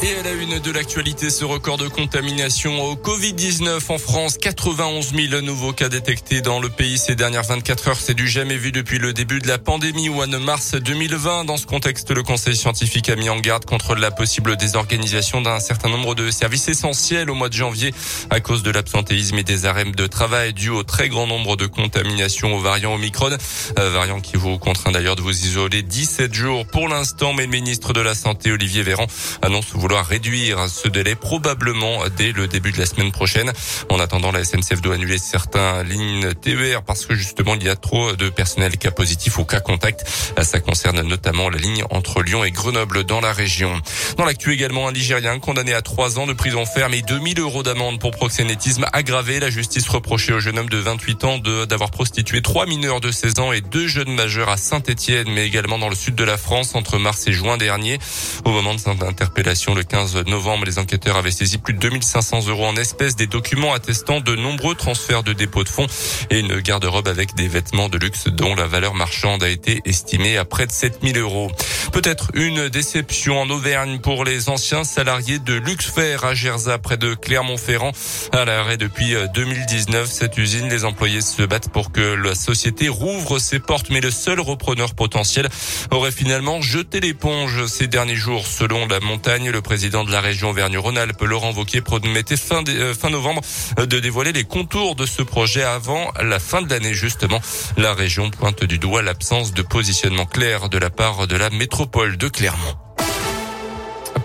Et à la une de l'actualité, ce record de contamination au Covid-19 en France. 91 000 nouveaux cas détectés dans le pays ces dernières 24 heures. C'est du jamais vu depuis le début de la pandémie ou en mars 2020. Dans ce contexte, le Conseil scientifique a mis en garde contre la possible désorganisation d'un certain nombre de services essentiels au mois de janvier à cause de l'absentéisme et des arrêts de travail dus au très grand nombre de contaminations au variant Omicron. Euh, variant qui vous contraint d'ailleurs de vous isoler 17 jours pour l'instant. Mais le ministre de la Santé, Olivier Véran, annonce réduire ce délai probablement dès le début de la semaine prochaine. En attendant, la SNCF doit annuler certaines lignes TER parce que justement il y a trop de personnel cas positif ou cas contact. Ça concerne notamment la ligne entre Lyon et Grenoble dans la région. Dans l'actu également, un Ligérien condamné à trois ans de prison ferme et 2000 euros d'amende pour proxénétisme aggravé. La justice reprochait au jeune homme de 28 ans d'avoir prostitué trois mineurs de 16 ans et deux jeunes majeurs à Saint-Etienne, mais également dans le sud de la France entre mars et juin dernier. Au moment de cette interpellation, le 15 novembre, les enquêteurs avaient saisi plus de 2500 euros en espèces, des documents attestant de nombreux transferts de dépôts de fonds et une garde-robe avec des vêtements de luxe dont la valeur marchande a été estimée à près de 7000 euros. Peut-être une déception en Auvergne pour les anciens salariés de Luxfer à Gerza, près de Clermont-Ferrand. À l'arrêt depuis 2019, cette usine, les employés se battent pour que la société rouvre ses portes, mais le seul repreneur potentiel aurait finalement jeté l'éponge ces derniers jours. Selon la montagne, le président de la région Auvergne-Rhône-Alpes, Laurent Wauquiez, promettait fin, euh, fin novembre euh, de dévoiler les contours de ce projet avant la fin de l'année, justement. La région pointe du doigt l'absence de positionnement clair de la part de la métropole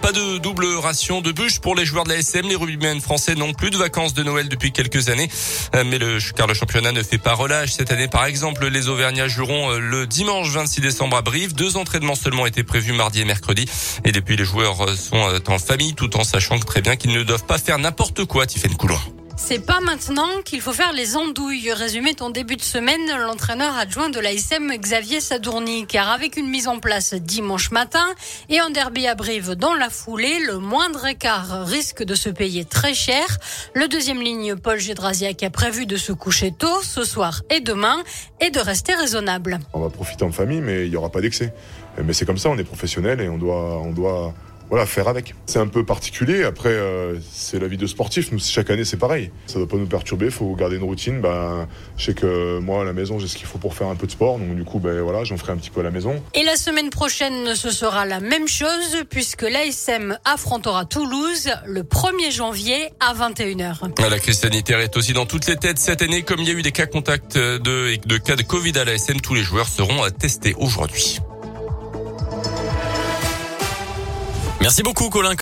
Pas de double ration de bûche pour les joueurs de la SM. Les rugbymen français n'ont plus de vacances de Noël depuis quelques années. Euh, mais le, car le championnat ne fait pas relâche. Cette année, par exemple, les Auvergnats joueront euh, le dimanche 26 décembre à Brive. Deux entraînements seulement étaient prévus mardi et mercredi. Et depuis, les joueurs euh, sont en famille tout en sachant très bien qu'ils ne doivent pas faire n'importe quoi, Tiffaine Coulon. C'est pas maintenant qu'il faut faire les andouilles. Résumé ton début de semaine, l'entraîneur adjoint de l'ASM Xavier Sadourny. Car avec une mise en place dimanche matin et un derby à Brive dans la foulée, le moindre écart risque de se payer très cher. Le deuxième ligne, Paul Gédrasiak, a prévu de se coucher tôt ce soir et demain et de rester raisonnable. On va profiter en famille, mais il n'y aura pas d'excès. Mais c'est comme ça, on est professionnel et on doit, on doit voilà, faire avec. C'est un peu particulier. Après, euh, c'est la vie de sportif. Nous, chaque année, c'est pareil. Ça ne doit pas nous perturber. Il faut garder une routine. Ben, je sais que moi, à la maison, j'ai ce qu'il faut pour faire un peu de sport. Donc, du coup, ben, voilà, j'en ferai un petit peu à la maison. Et la semaine prochaine, ce sera la même chose puisque l'ASM affrontera Toulouse le 1er janvier à 21h. La crise sanitaire est aussi dans toutes les têtes cette année. Comme il y a eu des cas contacts de, de cas de Covid à l'ASM, tous les joueurs seront testés aujourd'hui. Merci beaucoup Colin.